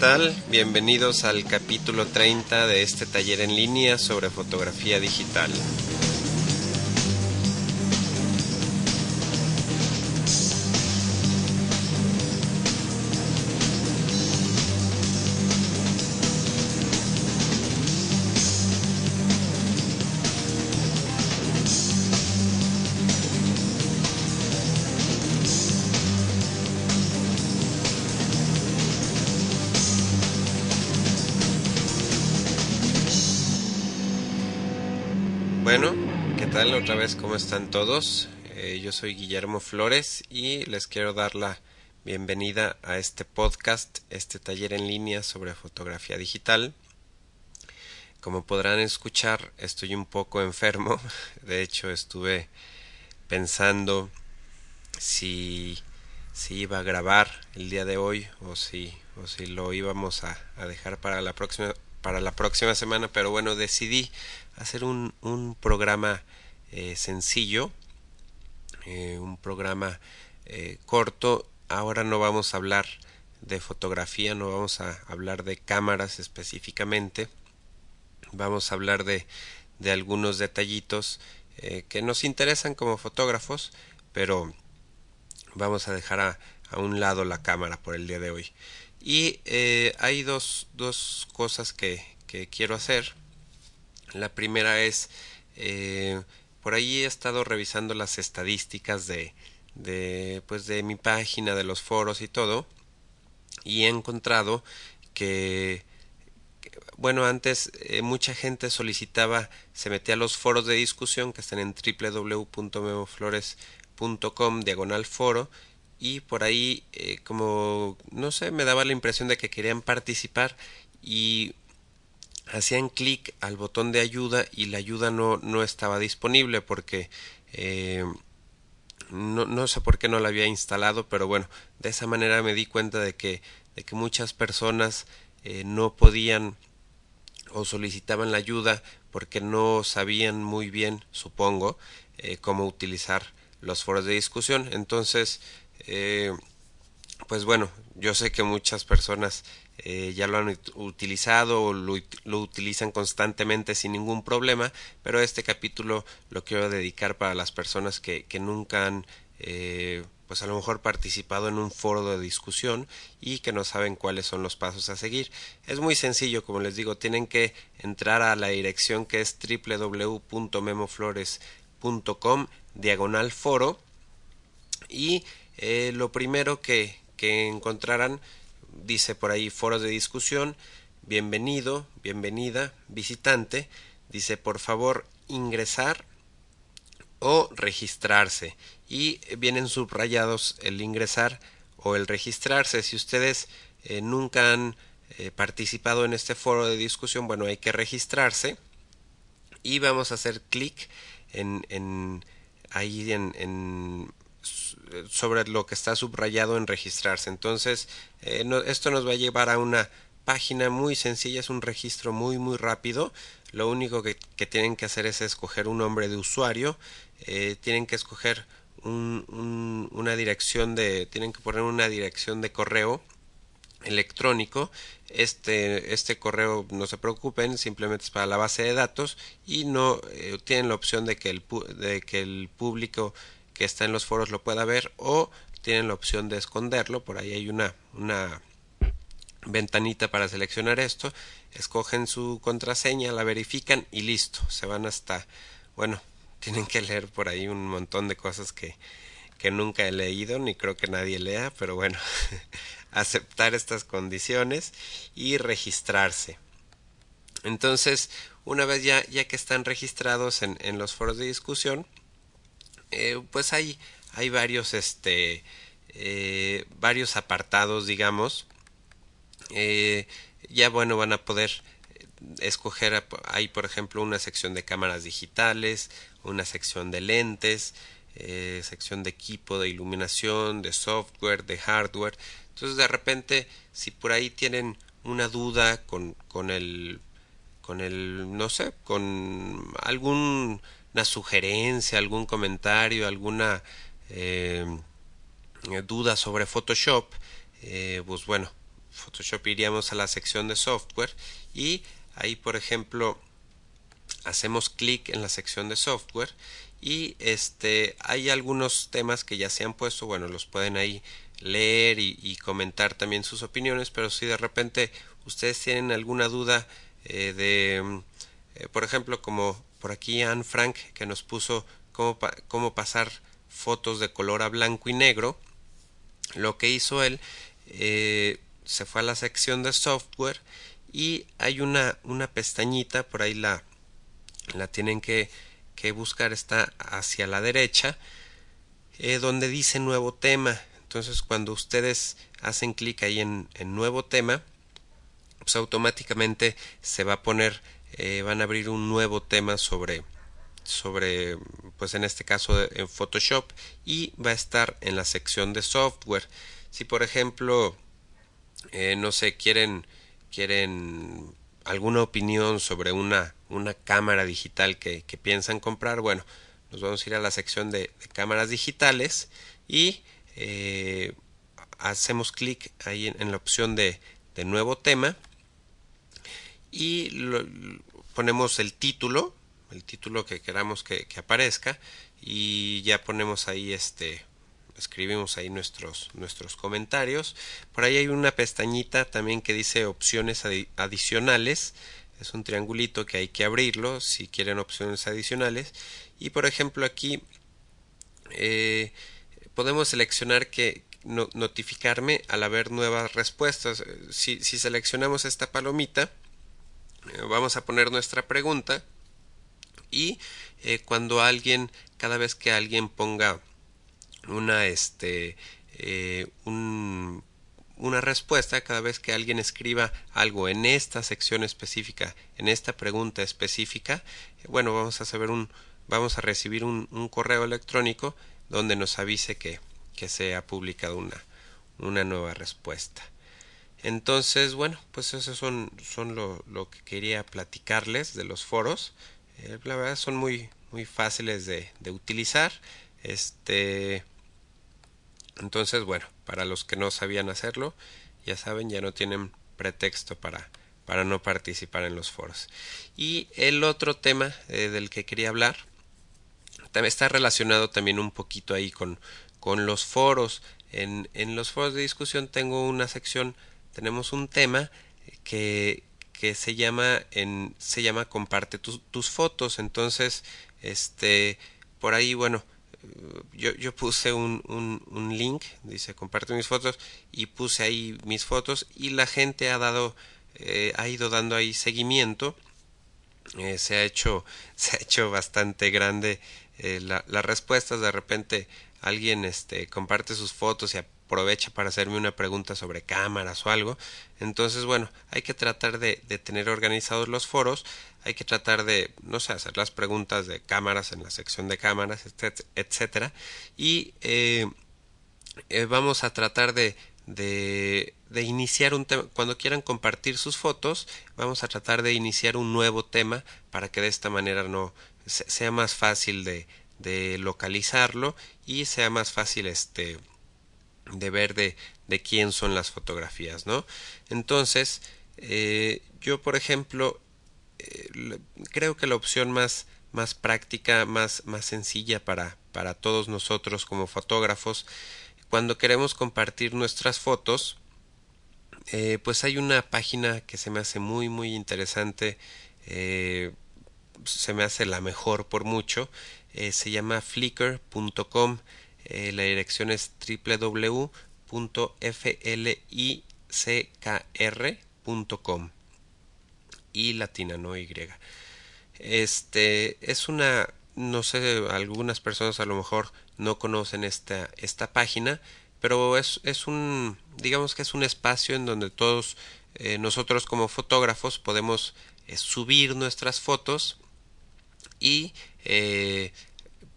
tal? Bienvenidos al capítulo 30 de este taller en línea sobre fotografía digital. Bueno, ¿qué tal otra vez? ¿Cómo están todos? Eh, yo soy Guillermo Flores y les quiero dar la bienvenida a este podcast, este taller en línea sobre fotografía digital. Como podrán escuchar, estoy un poco enfermo. De hecho, estuve pensando si, si iba a grabar el día de hoy o si, o si lo íbamos a, a dejar para la próxima para la próxima semana, pero bueno, decidí hacer un, programa eh, sencillo, eh, un programa eh, corto. Ahora no vamos a hablar de fotografía, no vamos a hablar de cámaras específicamente, vamos a hablar de, de algunos detallitos que nos interesan como fotógrafos, pero vamos a dejar a, a un lado la cámara por el día de hoy. Y eh, hay dos, dos cosas que, que, quiero hacer. La primera es, eh, por ahí he estado revisando las estadísticas de, de, pues de mi página, de los foros y todo, y he encontrado que, bueno, antes eh, mucha gente solicitaba, se metía a los foros de discusión que están en www.memoflores.com diagonal foro y por ahí eh, como no sé me daba la impresión de que querían participar y hacían clic al botón de ayuda y la ayuda no, no estaba disponible porque eh, no, no sé por qué no la había instalado pero bueno de esa manera me di cuenta de que de que muchas personas eh, no podían o solicitaban la ayuda porque no sabían muy bien supongo cómo utilizar los foros de discusión. Entonces eh, pues bueno, yo sé que muchas personas eh, ya lo han utilizado o lo, utilizan constantemente sin ningún problema, pero este capítulo lo quiero dedicar para las personas que, que nunca han eh, pues a lo mejor participado en un foro de discusión y que no saben cuáles son los pasos a seguir. Es muy sencillo, como les digo, tienen que entrar a la dirección que es www.memoflores.com diagonal foro y eh, lo primero que, que encontrarán dice por ahí foros de discusión, bienvenido, bienvenida, visitante, dice por favor ingresar o registrarse y vienen subrayados el ingresar o el registrarse. Si ustedes eh, nunca han eh, participado en este foro de discusión, bueno, hay que registrarse y vamos a hacer clic en, en ahí en, en sobre lo que está subrayado en registrarse. Entonces, eh, esto nos va a llevar a una página muy sencilla, es un registro muy muy rápido. Lo único que, que tienen que hacer es escoger un nombre de usuario, eh, tienen que escoger un, una dirección de, tienen que poner una dirección de correo electrónico. Este, este correo no se preocupen, simplemente es para la base de datos y no eh, tienen la opción de que el, de que el público que está en los foros lo pueda ver o tienen la opción de esconderlo. Por ahí hay una una ventanita para seleccionar esto. Escogen su contraseña la verifican y listo. Se van hasta bueno tienen que leer por ahí un montón de cosas que que nunca he leído ni creo que nadie lea pero bueno aceptar estas condiciones y registrarse. Entonces una vez ya ya que están registrados en, en los foros de discusión eh, pues hay, hay varios, este, eh, varios apartados, digamos. Eh, ya bueno, van a poder escoger, hay por ejemplo una sección de cámaras digitales, una sección de lentes, sección de equipo, de iluminación, de software, de hardware. Entonces de repente, si por ahí tienen una duda con, con el con el no sé con algún una sugerencia, algún comentario, alguna eh, duda sobre Photoshop, eh, pues bueno, Photoshop iríamos a la sección de software y ahí por ejemplo hacemos clic en la sección de software y este hay algunos temas que ya se han puesto bueno los pueden ahí leer y, comentar también sus opiniones pero si de repente ustedes tienen alguna duda eh, de por ejemplo como por aquí Anne Frank que nos puso cómo, cómo pasar fotos de color a blanco y negro. Lo que hizo él eh, se fue a la sección de software y hay una, una pestañita por ahí la, la tienen que, que buscar está hacia la derecha eh, donde dice nuevo tema. Entonces cuando ustedes hacen clic ahí en, en, nuevo tema pues automáticamente se va a poner eh, van a abrir un nuevo tema sobre sobre pues en este caso en Photoshop y va a estar en la sección de software. Si por ejemplo eh, no sé quieren quieren alguna opinión sobre una una cámara digital que, que piensan comprar bueno nos vamos a ir a la sección de, cámaras digitales y eh, hacemos clic ahí en, la opción de, de nuevo tema y ponemos el título el título que queramos que, aparezca y ya ponemos ahí este escribimos ahí nuestros nuestros comentarios. Por ahí hay una pestañita también que dice opciones adicionales. Es un triangulito que hay que abrirlo si quieren opciones adicionales. Y por ejemplo aquí eh, podemos seleccionar que notificarme al haber nuevas respuestas. Si, seleccionamos esta palomita vamos a poner nuestra pregunta y eh, cuando alguien cada vez que alguien ponga una este eh, un, una respuesta cada vez que alguien escriba algo en esta sección específica en esta pregunta específica bueno vamos a saber un vamos a recibir un, un correo electrónico donde nos avise que, que se ha publicado una, una nueva respuesta entonces bueno pues eso son, son lo, lo que quería platicarles de los foros eh, la verdad son muy, muy fáciles de, de utilizar. Este, entonces, bueno, para los que no sabían hacerlo, ya saben, ya no tienen pretexto para, para no participar en los foros. Y el otro tema eh, del que quería hablar está relacionado también un poquito ahí con, con los foros. En, en los foros de discusión tengo una sección, tenemos un tema que, que se llama en se llama comparte tus fotos. Entonces este por ahí bueno yo, yo puse un, un, un, link dice comparte mis fotos y puse ahí mis fotos y la gente ha dado eh, ha ido dando ahí seguimiento. Eh, se ha hecho se ha hecho bastante grande eh, la, las respuestas. De repente alguien este comparte sus fotos y aprovecha para hacerme una pregunta sobre cámaras o algo. Entonces, bueno, hay que tratar de, de, tener organizados los foros, hay que tratar de, no sé, hacer las preguntas de cámaras en la sección de cámaras, etcétera. Y eh, eh, vamos a tratar de, de, de iniciar un tema. Cuando quieran compartir sus fotos, vamos a tratar de iniciar un nuevo tema para que de esta manera no sea más fácil de, de localizarlo y sea más fácil este de ver de, de quién son las fotografías, ¿no? Entonces, eh, yo, por ejemplo, eh, creo que la opción más, más práctica, más, más sencilla para, para todos nosotros como fotógrafos, cuando queremos compartir nuestras fotos, eh, pues hay una página que se me hace muy, muy interesante, se me hace la mejor por mucho, se llama flickr.com eh, la dirección es www.flickr.com y latina, no Y. Este es una, no sé, algunas personas a lo mejor no conocen esta, esta página, pero es, es un, digamos que es un espacio en donde todos eh, nosotros como fotógrafos podemos eh, subir nuestras fotos y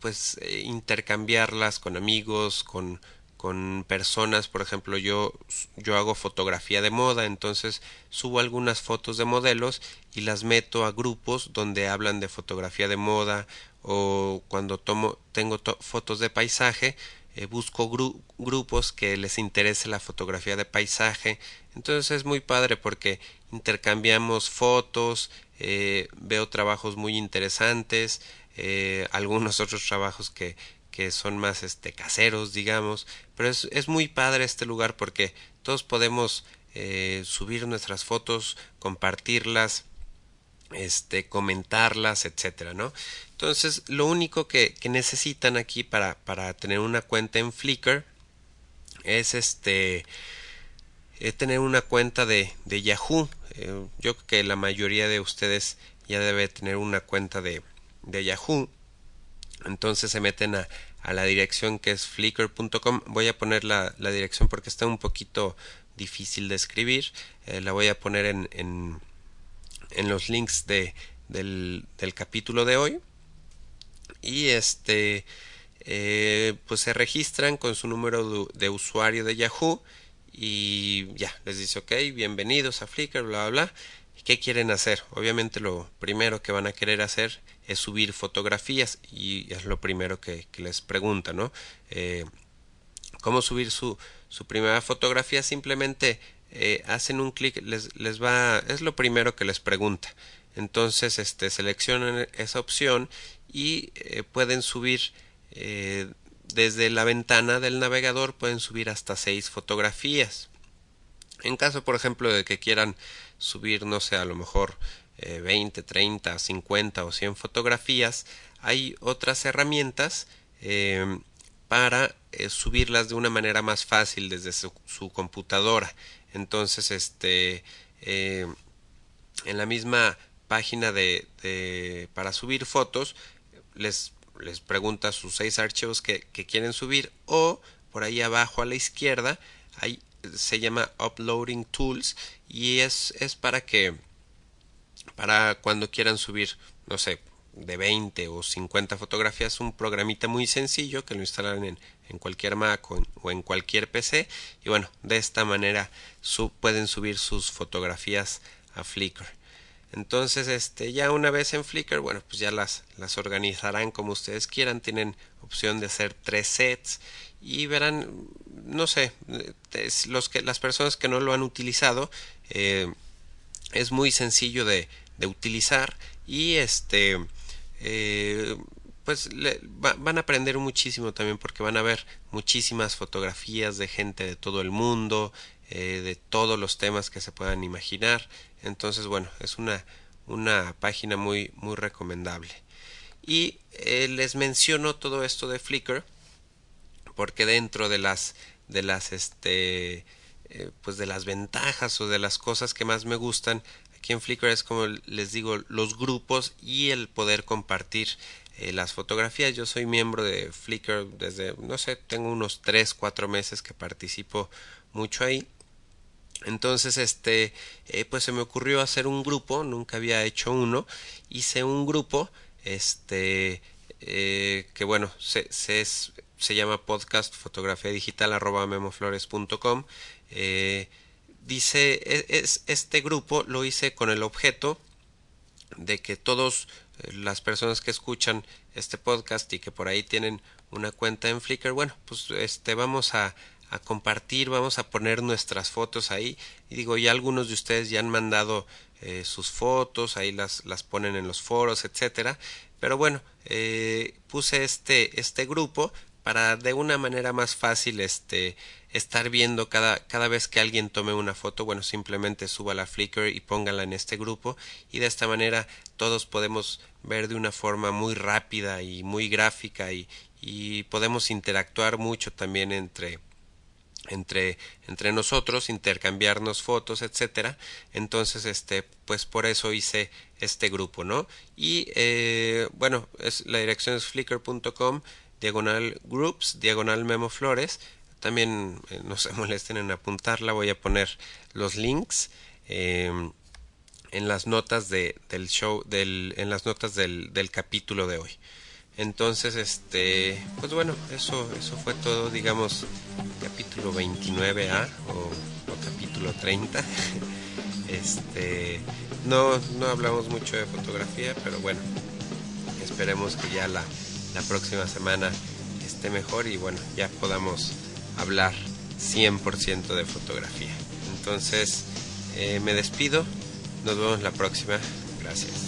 pues eh, intercambiarlas con amigos, con, con personas, por ejemplo, yo, yo hago fotografía de moda, entonces subo algunas fotos de modelos y las meto a grupos donde hablan de fotografía de moda o cuando tomo, tengo fotos de paisaje, eh, busco grupos que les interese la fotografía de paisaje. Entonces es muy padre porque intercambiamos fotos, eh, veo trabajos muy interesantes, eh, algunos otros trabajos que, que son más este caseros digamos. Pero es, es muy padre este lugar porque todos podemos eh, subir nuestras fotos compartirlas este comentarlas etcétera no entonces lo único que, que necesitan aquí para, para tener una cuenta en Flickr es este eh, tener una cuenta de, de Yahoo. Yo creo que la mayoría de ustedes ya debe tener una cuenta de, de Yahoo. Entonces se meten a, a la dirección que es flickr.com voy a poner la, la, dirección porque está un poquito difícil de escribir. Eh, la voy a poner en, en, en los links de, del, del, capítulo de hoy. Y este eh, pues se registran con su número de, de, usuario de Yahoo. Y ya les dice ok bienvenidos a Flickr bla bla bla. ¿Qué quieren hacer? Obviamente lo primero que van a querer hacer es subir fotografías y es lo primero que, les pregunta, ¿no? Eh, ¿Cómo subir su, su primera fotografía? Simplemente eh, hacen un clic, les, les va, es lo primero que les pregunta. Entonces, este, seleccionan esa opción y eh, pueden subir desde la ventana del navegador, pueden subir hasta seis fotografías. En caso, por ejemplo, de que quieran subir, no sé, a lo mejor eh, 20, 30, 50 o 100 fotografías, hay otras herramientas eh, para eh, subirlas de una manera más fácil desde su, computadora. Entonces, este, eh, en la misma página de, de, para subir fotos, les, les pregunta sus seis archivos que, que quieren subir o por ahí abajo a la izquierda hay se llama Uploading Tools y es, es para que para cuando quieran subir, no sé, de 20 o 50 fotografías, un programita muy sencillo que lo instalan en, en cualquier Mac o en, cualquier PC y bueno, de esta manera pueden subir sus fotografías a Flickr. Entonces, este, ya una vez en Flickr, bueno, pues ya las, las organizarán como ustedes quieran, tienen opción de hacer tres sets y verán no sé los que las personas que no lo han utilizado eh, es muy sencillo de, de, utilizar y este eh, pues le, va, van a aprender muchísimo también porque van a ver muchísimas fotografías de gente de todo el mundo eh, de todos los temas que se puedan imaginar. Entonces bueno es una una página muy muy recomendable. Y eh, les menciono todo esto de Flickr porque dentro de las de las este pues de las ventajas o de las cosas que más me gustan aquí en Flickr es como les digo los grupos y el poder compartir eh, las fotografías. Yo soy miembro de Flickr desde no sé tengo unos tres cuatro meses que participo mucho ahí. Entonces este eh, pues se me ocurrió hacer un grupo nunca había hecho uno hice un grupo este eh, que bueno se, se, se llama podcast fotografía digital arroba memoflores.com eh, dice e, es, este grupo lo hice con el objeto de que todos eh, las personas que escuchan este podcast y que por ahí tienen una cuenta en Flickr bueno pues este vamos a, a compartir vamos a poner nuestras fotos ahí. Y digo ya algunos de ustedes ya han mandado eh, sus fotos ahí las las ponen en los foros etcétera. Pero bueno eh, puse este este grupo para de una manera más fácil este estar viendo cada, cada vez que alguien tome una foto, bueno, simplemente suba la Flickr y póngala en este grupo y de esta manera todos podemos ver de una forma muy rápida y muy gráfica y, y podemos interactuar mucho también entre entre entre nosotros intercambiarnos fotos etcétera entonces este pues por eso hice este grupo no y eh, bueno es la dirección es flickr.com diagonal groups, diagonal memo flores. También eh, no se molesten en apuntarla, voy a poner los links eh, en las notas de, del show, del, en las notas del, del capítulo de hoy. Entonces, este, pues bueno, eso, eso fue todo, digamos, capítulo 29A o, o capítulo 30. Este, no, no hablamos mucho de fotografía, pero bueno, esperemos que ya la, la próxima semana esté mejor y bueno, ya podamos hablar 100% de fotografía. Entonces, eh, me despido, nos vemos la próxima, gracias.